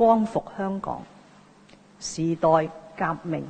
光复香港时代革命。